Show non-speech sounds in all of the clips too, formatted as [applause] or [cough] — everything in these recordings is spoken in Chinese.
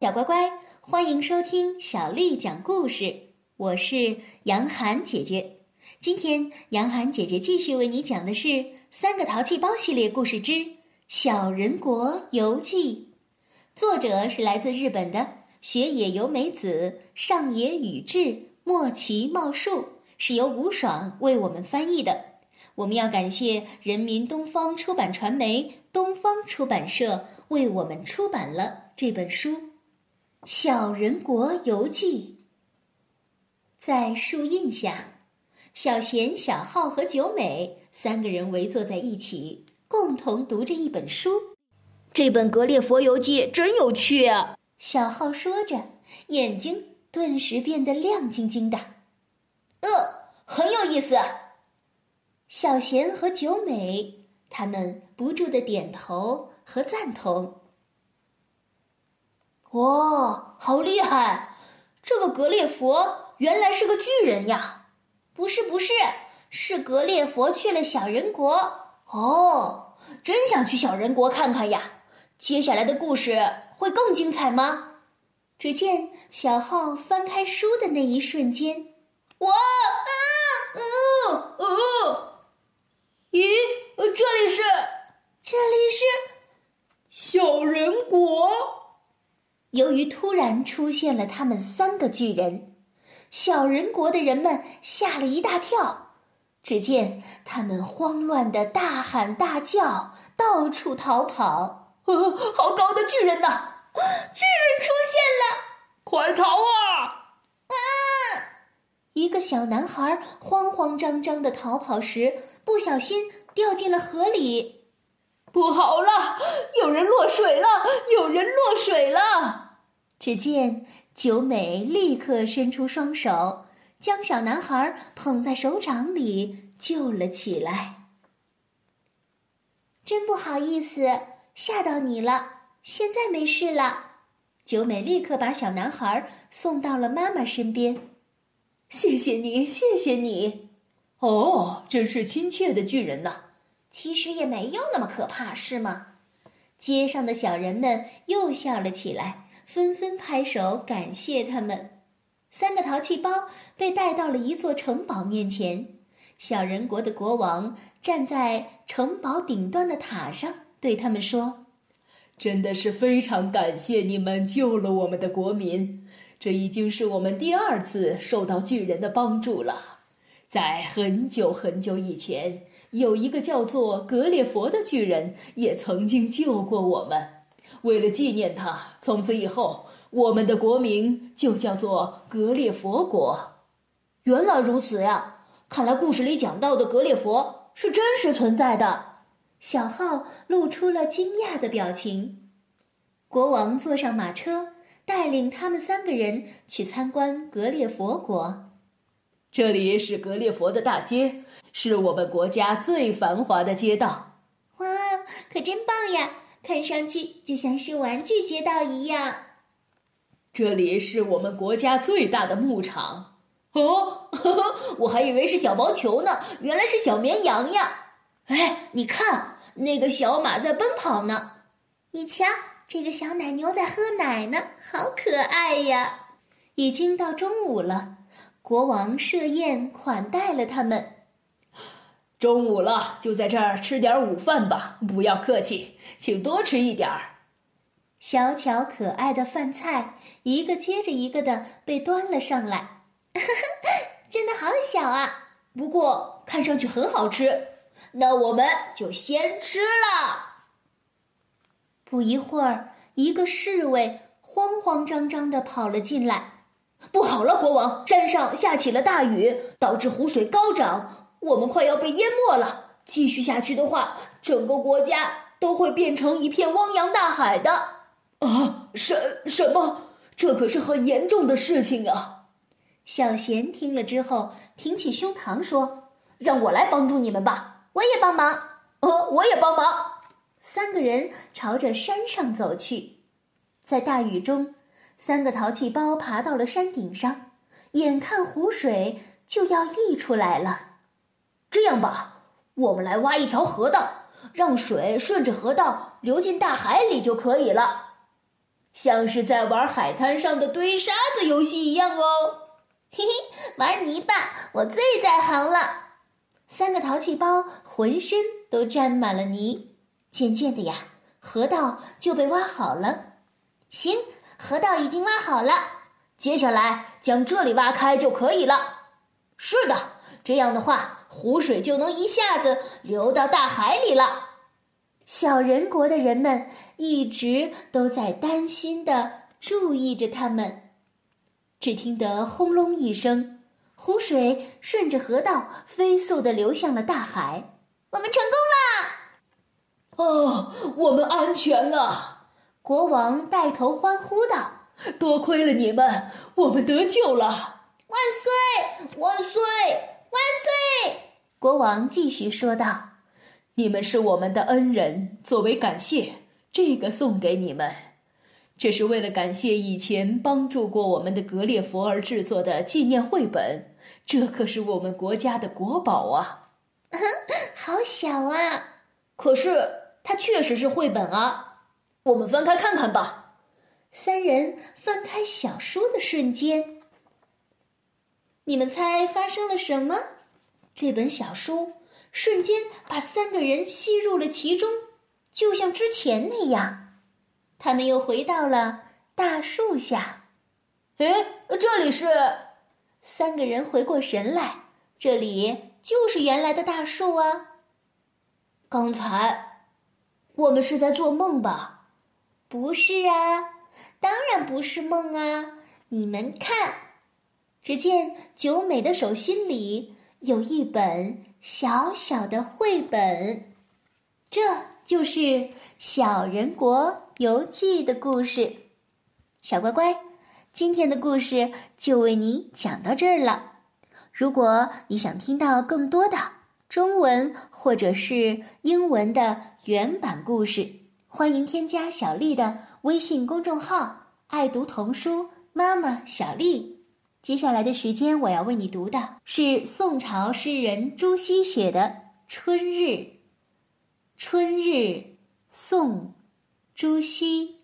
小乖乖，欢迎收听小丽讲故事。我是杨涵姐姐。今天，杨涵姐姐继续为你讲的是《三个淘气包》系列故事之《小人国游记》，作者是来自日本的雪野由美子、上野宇治、莫奇茂树，是由吴爽为我们翻译的。我们要感谢人民东方出版传媒东方出版社为我们出版了这本书《小人国游记》。在树荫下，小贤、小浩和九美三个人围坐在一起，共同读着一本书。这本《格列佛游记》真有趣啊！小浩说着，眼睛顿时变得亮晶晶的。呃，很有意思。小贤和九美他们不住的点头和赞同。哇，好厉害！这个格列佛。原来是个巨人呀！不是不是，是格列佛去了小人国。哦，真想去小人国看看呀！接下来的故事会更精彩吗？只见小浩翻开书的那一瞬间，哇啊啊啊！咦，这里是？这里是小人国。由于突然出现了他们三个巨人。小人国的人们吓了一大跳，只见他们慌乱的大喊大叫，到处逃跑。呃，好高的巨人呐！巨人出现了，快逃啊！啊！一个小男孩慌慌张张的逃跑时，不小心掉进了河里。不好了，有人落水了！有人落水了！只见。九美立刻伸出双手，将小男孩捧在手掌里救了起来。真不好意思，吓到你了。现在没事了。九美立刻把小男孩送到了妈妈身边。谢谢你，谢谢你。哦，真是亲切的巨人呐。其实也没有那么可怕，是吗？街上的小人们又笑了起来。纷纷拍手感谢他们。三个淘气包被带到了一座城堡面前。小人国的国王站在城堡顶端的塔上，对他们说：“真的是非常感谢你们救了我们的国民。这已经是我们第二次受到巨人的帮助了。在很久很久以前，有一个叫做格列佛的巨人，也曾经救过我们。”为了纪念他，从此以后，我们的国名就叫做格列佛国。原来如此呀！看来故事里讲到的格列佛是真实存在的。小浩露出了惊讶的表情。国王坐上马车，带领他们三个人去参观格列佛国。这里是格列佛的大街，是我们国家最繁华的街道。哇，可真棒呀！看上去就像是玩具街道一样。这里是我们国家最大的牧场。哦，呵 [laughs] 呵我还以为是小毛球呢，原来是小绵羊呀！哎，你看那个小马在奔跑呢。你瞧，这个小奶牛在喝奶呢，好可爱呀！已经到中午了，国王设宴款待了他们。中午了，就在这儿吃点午饭吧。不要客气，请多吃一点儿。小巧可爱的饭菜一个接着一个的被端了上来，[laughs] 真的好小啊！不过看上去很好吃。那我们就先吃了。不一会儿，一个侍卫慌慌张张的跑了进来。不好了，国王！山上下起了大雨，导致湖水高涨。我们快要被淹没了！继续下去的话，整个国家都会变成一片汪洋大海的。啊，什什么？这可是很严重的事情啊！小贤听了之后，挺起胸膛说：“让我来帮助你们吧！我也帮忙。呃，我也帮忙。”三个人朝着山上走去，在大雨中，三个淘气包爬到了山顶上，眼看湖水就要溢出来了。这样吧，我们来挖一条河道，让水顺着河道流进大海里就可以了。像是在玩海滩上的堆沙子游戏一样哦。嘿嘿，玩泥巴我最在行了。三个淘气包浑身都沾满了泥，渐渐的呀，河道就被挖好了。行，河道已经挖好了，接下来将这里挖开就可以了。是的，这样的话，湖水就能一下子流到大海里了。小人国的人们一直都在担心的注意着他们。只听得轰隆一声，湖水顺着河道飞速的流向了大海。我们成功了！哦，我们安全了！国王带头欢呼道：“多亏了你们，我们得救了！万岁！万岁！万岁！”国王继续说道。你们是我们的恩人，作为感谢，这个送给你们。这是为了感谢以前帮助过我们的格列佛而制作的纪念绘本，这可是我们国家的国宝啊！[laughs] 好小啊，可是它确实是绘本啊！我们翻开看看吧。三人翻开小书的瞬间，你们猜发生了什么？这本小书。瞬间把三个人吸入了其中，就像之前那样，他们又回到了大树下。诶，这里是……三个人回过神来，这里就是原来的大树啊。刚才我们是在做梦吧？不是啊，当然不是梦啊！你们看，只见九美的手心里有一本。小小的绘本，这就是《小人国游记》的故事。小乖乖，今天的故事就为你讲到这儿了。如果你想听到更多的中文或者是英文的原版故事，欢迎添加小丽的微信公众号“爱读童书妈妈小丽”。接下来的时间，我要为你读的是宋朝诗人朱熹写的《春日》。春日，宋，朱熹。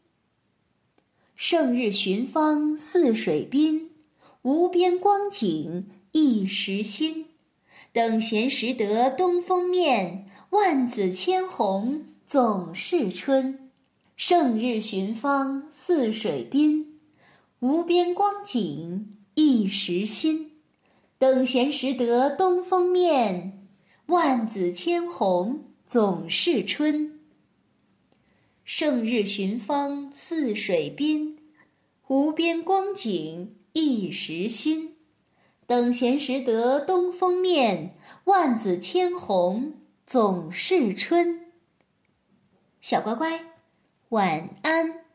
胜日寻芳泗水滨，无边光景一时新。等闲识得东风面，万紫千红总是春。胜日寻芳泗水滨，无边光景。一时新，等闲识得东风面，万紫千红总是春。胜日寻芳泗水滨，无边光景一时新。等闲识得东风面，万紫千红总是春。小乖乖，晚安。